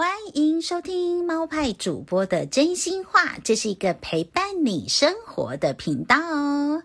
欢迎收听猫派主播的真心话，这是一个陪伴你生活的频道哦。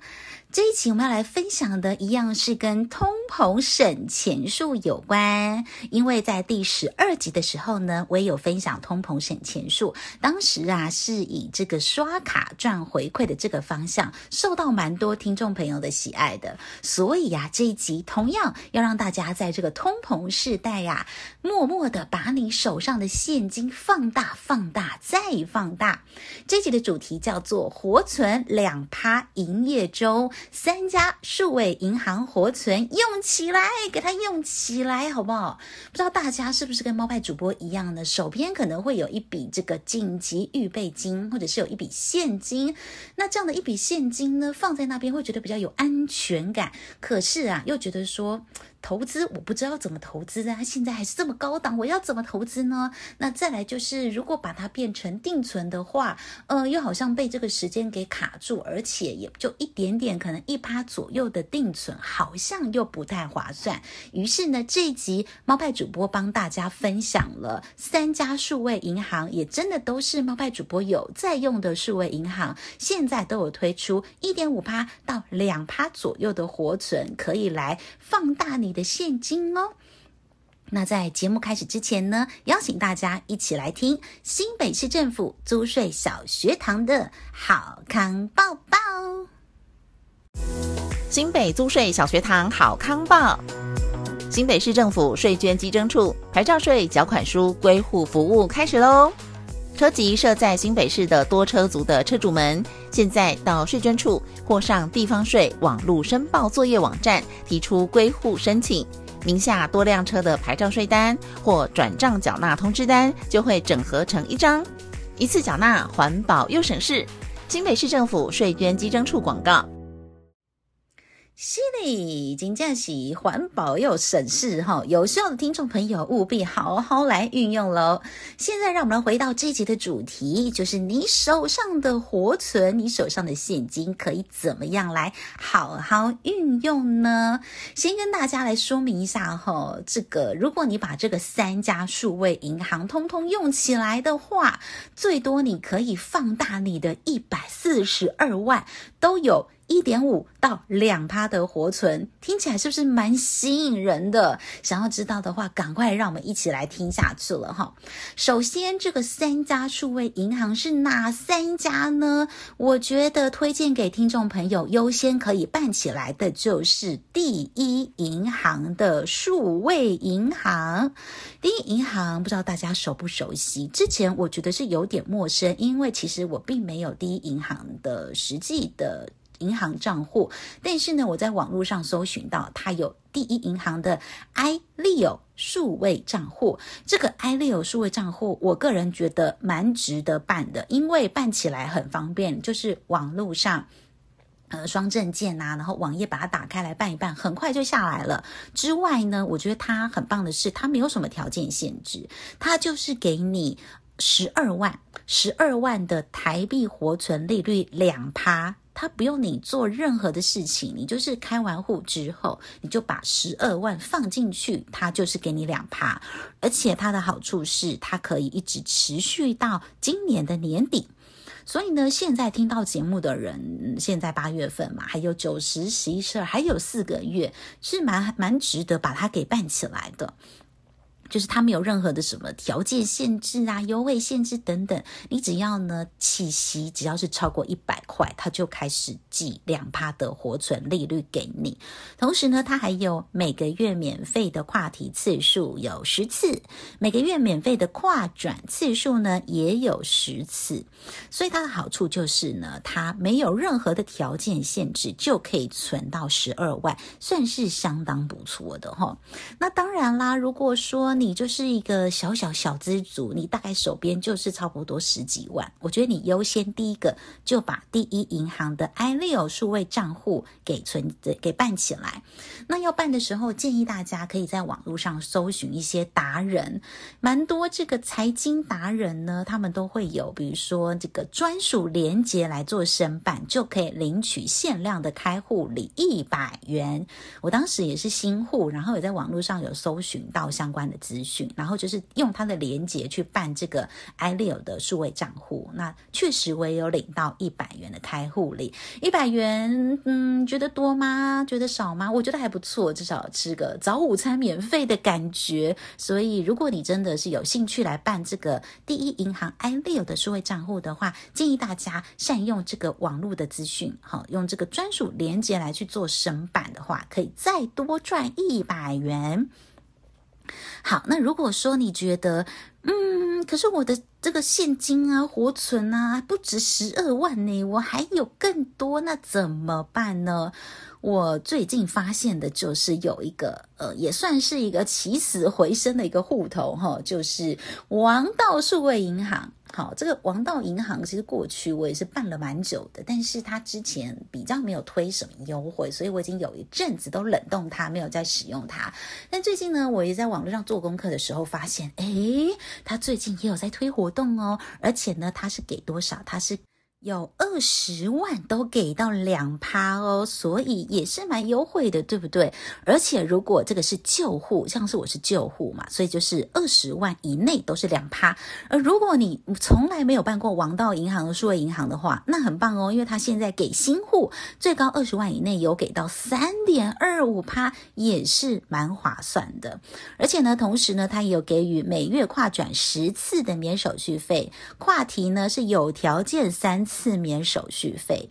这一期我们要来分享的一样是跟通膨省钱术有关，因为在第十二集的时候呢，我也有分享通膨省钱术，当时啊是以这个刷卡赚回馈的这个方向，受到蛮多听众朋友的喜爱的，所以呀、啊、这一集同样要让大家在这个通膨时代呀、默默的把你手上的现金放大、放大再放大。这集的主题叫做活存两趴营业中。三家数位银行活存用起来，给它用起来，好不好？不知道大家是不是跟猫派主播一样的？手边可能会有一笔这个紧急预备金，或者是有一笔现金。那这样的一笔现金呢，放在那边会觉得比较有安全感。可是啊，又觉得说。投资我不知道怎么投资啊，现在还是这么高档，我要怎么投资呢？那再来就是，如果把它变成定存的话，呃，又好像被这个时间给卡住，而且也就一点点，可能一趴左右的定存，好像又不太划算。于是呢，这一集猫派主播帮大家分享了三家数位银行，也真的都是猫派主播有在用的数位银行，现在都有推出一点五趴到两趴左右的活存，可以来放大你的现金哦。那在节目开始之前呢，邀请大家一起来听新北市政府租税小学堂的好康报报。新北租税小学堂好康报。新北市政府税捐稽征处牌照税缴款书归户服务开始喽！车籍设在新北市的多车族的车主们，现在到税捐处或上地方税网络申报作业网站提出归户申请，名下多辆车的牌照税单或转账缴纳通知单就会整合成一张，一次缴纳，环保又省事。新北市政府税捐稽征处广告。犀利，金价喜环保又省事哈，有需要的听众朋友务必好好来运用喽。现在让我们来回到这一集的主题，就是你手上的活存，你手上的现金可以怎么样来好好运用呢？先跟大家来说明一下哈，这个如果你把这个三家数位银行通通用起来的话，最多你可以放大你的一百四十二万都有。一点五到两趴的活存，听起来是不是蛮吸引人的？想要知道的话，赶快让我们一起来听下去了哈。首先，这个三家数位银行是哪三家呢？我觉得推荐给听众朋友优先可以办起来的，就是第一银行的数位银行。第一银行不知道大家熟不熟悉？之前我觉得是有点陌生，因为其实我并没有第一银行的实际的。银行账户，但是呢，我在网络上搜寻到它有第一银行的 iLeo 数位账户。这个 iLeo 数位账户，我个人觉得蛮值得办的，因为办起来很方便，就是网络上呃双证件啊，然后网页把它打开来办一办，很快就下来了。之外呢，我觉得它很棒的是，它没有什么条件限制，它就是给你十二万，十二万的台币活存利率两趴。他不用你做任何的事情，你就是开完户之后，你就把十二万放进去，他就是给你两趴，而且它的好处是，它可以一直持续到今年的年底。所以呢，现在听到节目的人，现在八月份嘛，还有九十、十一、十二，还有四个月，是蛮蛮值得把它给办起来的。就是它没有任何的什么条件限制啊、优惠限制等等，你只要呢起息，只要是超过一百块，它就开始计两趴的活存利率给你。同时呢，它还有每个月免费的跨题次数有十次，每个月免费的跨转次数呢也有十次。所以它的好处就是呢，它没有任何的条件限制，就可以存到十二万，算是相当不错的哦。那当然啦，如果说你你就是一个小小小资族，你大概手边就是差不多十几万。我觉得你优先第一个就把第一银行的 iLeo 数位账户给存给办起来。那要办的时候，建议大家可以在网络上搜寻一些达人，蛮多这个财经达人呢，他们都会有，比如说这个专属连结来做申办，就可以领取限量的开户礼一百元。我当时也是新户，然后也在网络上有搜寻到相关的。资讯，然后就是用他的连接去办这个 iLeo 的数位账户。那确实我也有领到一百元的开户礼，一百元，嗯，觉得多吗？觉得少吗？我觉得还不错，至少吃个早午餐免费的感觉。所以如果你真的是有兴趣来办这个第一银行 iLeo 的数位账户的话，建议大家善用这个网络的资讯，好，用这个专属连接来去做申办的话，可以再多赚一百元。好，那如果说你觉得，嗯，可是我的这个现金啊、活存啊，不止十二万呢，我还有更多，那怎么办呢？我最近发现的就是有一个，呃，也算是一个起死回生的一个户头哈，就是王道数位银行。好，这个王道银行其实过去我也是办了蛮久的，但是它之前比较没有推什么优惠，所以我已经有一阵子都冷冻它，没有再使用它。但最近呢，我也在网络上做功课的时候发现，诶，它最近也有在推活动哦，而且呢，它是给多少？它是。有二十万都给到两趴哦，所以也是蛮优惠的，对不对？而且如果这个是旧户，像是我是旧户嘛，所以就是二十万以内都是两趴。而如果你从来没有办过王道银行的数位银行的话，那很棒哦，因为它现在给新户最高二十万以内有给到三点二五趴，也是蛮划算的。而且呢，同时呢，它也有给予每月跨转十次的免手续费，跨提呢是有条件三次。四免手续费，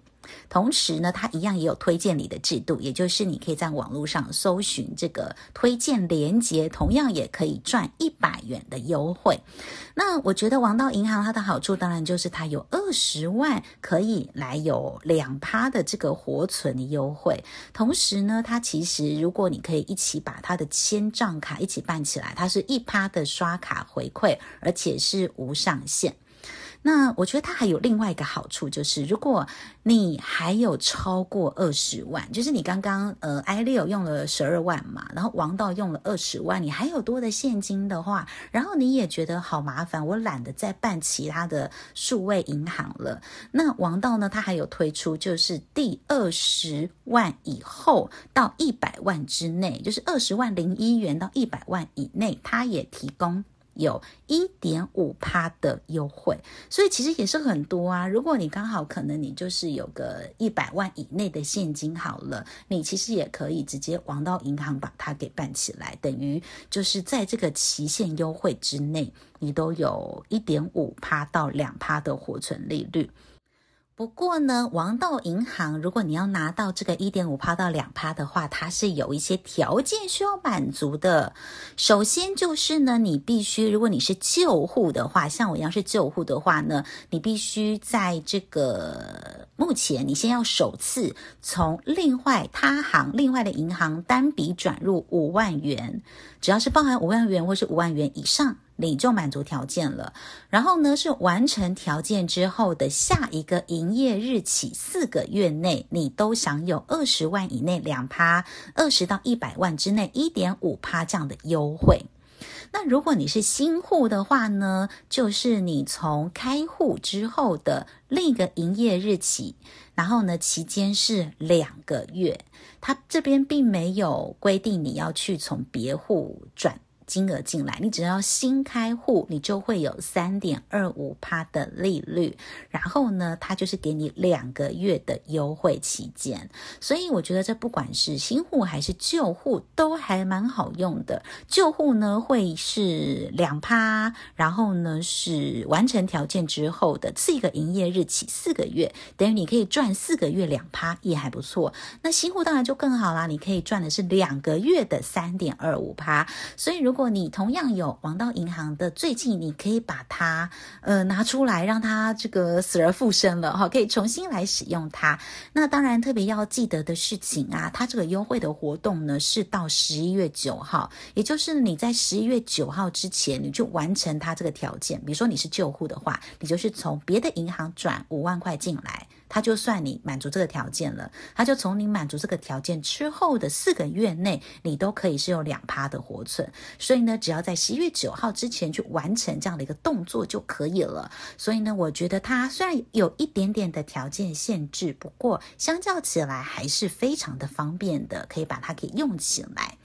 同时呢，它一样也有推荐礼的制度，也就是你可以在网络上搜寻这个推荐连接，同样也可以赚一百元的优惠。那我觉得王道银行它的好处，当然就是它有二十万可以来有两趴的这个活存的优惠，同时呢，它其实如果你可以一起把它的千账卡一起办起来，它是一趴的刷卡回馈，而且是无上限。那我觉得它还有另外一个好处，就是如果你还有超过二十万，就是你刚刚呃 i 六用了十二万嘛，然后王道用了二十万，你还有多的现金的话，然后你也觉得好麻烦，我懒得再办其他的数位银行了。那王道呢，它还有推出，就是第二十万以后到一百万之内，就是二十万零一元到一百万以内，它也提供。有一点五趴的优惠，所以其实也是很多啊。如果你刚好可能你就是有个一百万以内的现金好了，你其实也可以直接往到银行把它给办起来，等于就是在这个期限优惠之内，你都有一点五趴到两趴的活存利率。不过呢，王道银行，如果你要拿到这个一点五趴到两趴的话，它是有一些条件需要满足的。首先就是呢，你必须，如果你是旧户的话，像我一样是旧户的话呢，你必须在这个目前，你先要首次从另外他行、另外的银行单笔转入五万元，只要是包含五万元或是五万元以上。你就满足条件了，然后呢，是完成条件之后的下一个营业日起四个月内，你都享有二十万以内两趴，二十到一百万之内一点五趴这样的优惠。那如果你是新户的话呢，就是你从开户之后的另一个营业日起，然后呢，期间是两个月，他这边并没有规定你要去从别户转。金额进来，你只要新开户，你就会有三点二五趴的利率。然后呢，它就是给你两个月的优惠期间。所以我觉得这不管是新户还是旧户，都还蛮好用的。旧户呢会是两趴，然后呢是完成条件之后的次一个营业日起四个月，等于你可以赚四个月两趴，也还不错。那新户当然就更好啦，你可以赚的是两个月的三点二五趴。所以如如如果你同样有王道银行的最近，你可以把它呃拿出来，让它这个死而复生了哈，可以重新来使用它。那当然特别要记得的事情啊，它这个优惠的活动呢是到十一月九号，也就是你在十一月九号之前，你就完成它这个条件。比如说你是旧户的话，你就是从别的银行转五万块进来。他就算你满足这个条件了，他就从你满足这个条件之后的四个月内，你都可以是有两趴的活存。所以呢，只要在十一月九号之前去完成这样的一个动作就可以了。所以呢，我觉得它虽然有一点点的条件限制，不过相较起来还是非常的方便的，可以把它给用起来。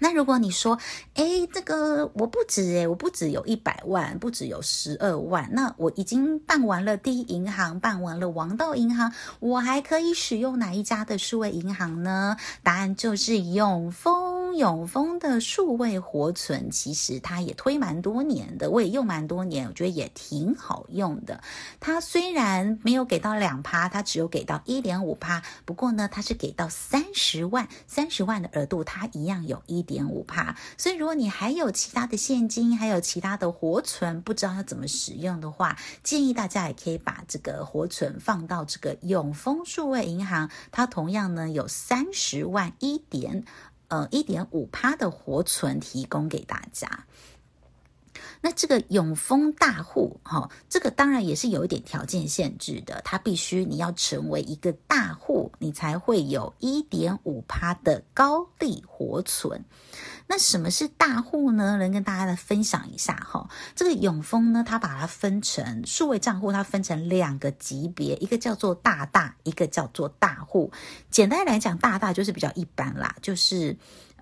那如果你说，哎，这个我不止诶，我不止有一百万，不止有十二万，那我已经办完了第一银行，办完了王道银行，我还可以使用哪一家的数位银行呢？答案就是永丰，永丰的数位活存，其实它也推蛮多年的，我也用蛮多年，我觉得也挺好用的。它虽然没有给到两趴，它只有给到一点五趴，不过呢，它是给到三十万，三十万的额度，它一样有一点五趴，所以如果你还有其他的现金，还有其他的活存，不知道要怎么使用的话，建议大家也可以把这个活存放到这个永丰数位银行，它同样呢有三十万一点呃一点五趴的活存提供给大家。那这个永丰大户，哈，这个当然也是有一点条件限制的，它必须你要成为一个大户，你才会有一点五趴的高利活存。那什么是大户呢？能跟大家来分享一下哈。这个永丰呢，它把它分成数位账户，它分成两个级别，一个叫做大大，一个叫做大户。简单来讲，大大就是比较一般啦，就是。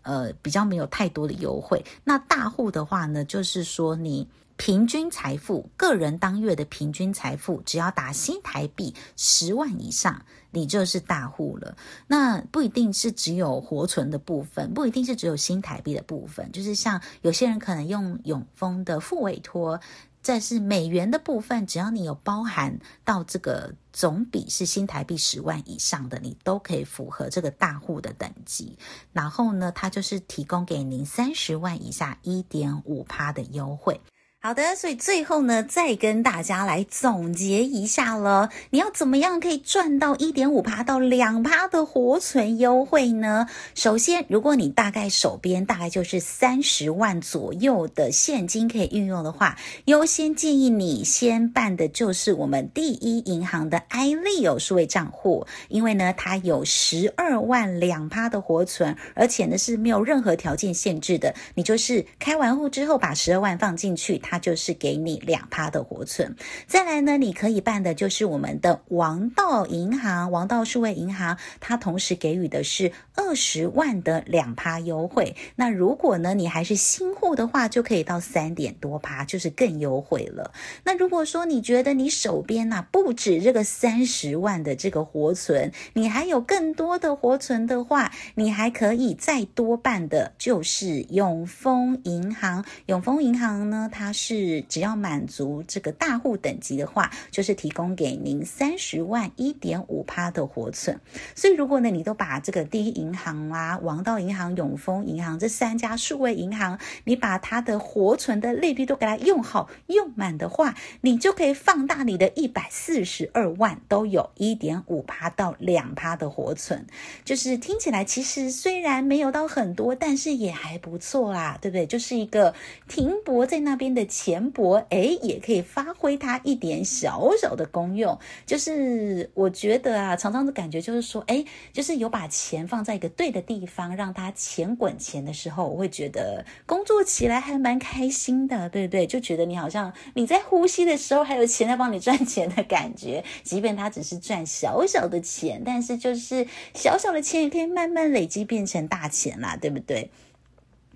呃，比较没有太多的优惠。那大户的话呢，就是说你平均财富，个人当月的平均财富，只要打新台币十万以上，你就是大户了。那不一定是只有活存的部分，不一定是只有新台币的部分，就是像有些人可能用永丰的复委托。再是美元的部分，只要你有包含到这个总比是新台币十万以上的，你都可以符合这个大户的等级。然后呢，它就是提供给您三十万以下一点五趴的优惠。好的，所以最后呢，再跟大家来总结一下了。你要怎么样可以赚到一点五趴到两趴的活存优惠呢？首先，如果你大概手边大概就是三十万左右的现金可以运用的话，优先建议你先办的就是我们第一银行的 iLeo 数位账户，因为呢，它有十二万两趴的活存，而且呢是没有任何条件限制的。你就是开完户之后把十二万放进去。它就是给你两趴的活存，再来呢，你可以办的就是我们的王道银行、王道数位银行，它同时给予的是二十万的两趴优惠。那如果呢，你还是新户的话，就可以到三点多趴，就是更优惠了。那如果说你觉得你手边呐不止这个三十万的这个活存，你还有更多的活存的话，你还可以再多办的就是永丰银行。永丰银行呢，它是只要满足这个大户等级的话，就是提供给您三十万一点五趴的活存。所以如果呢，你都把这个第一银行啊、王道银行、永丰银行这三家数位银行，你把它的活存的利率都给它用好用满的话，你就可以放大你的一百四十二万，都有一点五趴到两趴的活存。就是听起来其实虽然没有到很多，但是也还不错啦，对不对？就是一个停泊在那边的。钱帛诶，也可以发挥它一点小小的功用。就是我觉得啊，常常的感觉就是说，诶，就是有把钱放在一个对的地方，让它钱滚钱的时候，我会觉得工作起来还蛮开心的，对不对？就觉得你好像你在呼吸的时候，还有钱在帮你赚钱的感觉。即便它只是赚小小的钱，但是就是小小的钱也可以慢慢累积变成大钱啦，对不对？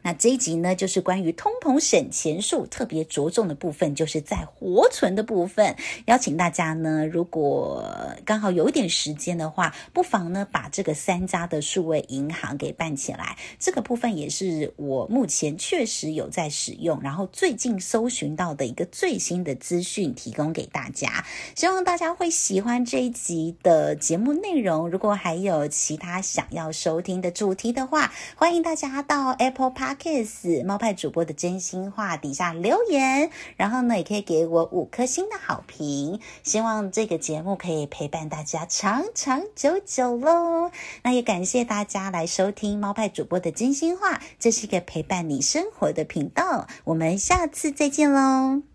那这一集呢，就是关于通膨省钱术，特别着重的部分，就是在活存的部分。邀请大家呢，如果刚好有一点时间的话，不妨呢把这个三家的数位银行给办起来。这个部分也是我目前确实有在使用，然后最近搜寻到的一个最新的资讯，提供给大家。希望大家会喜欢这一集的节目内容。如果还有其他想要收听的主题的话，欢迎大家到 Apple Park。Kiss 猫派主播的真心话底下留言，然后呢，也可以给我五颗星的好评。希望这个节目可以陪伴大家长长久久喽。那也感谢大家来收听猫派主播的真心话，这是一个陪伴你生活的频道。我们下次再见喽。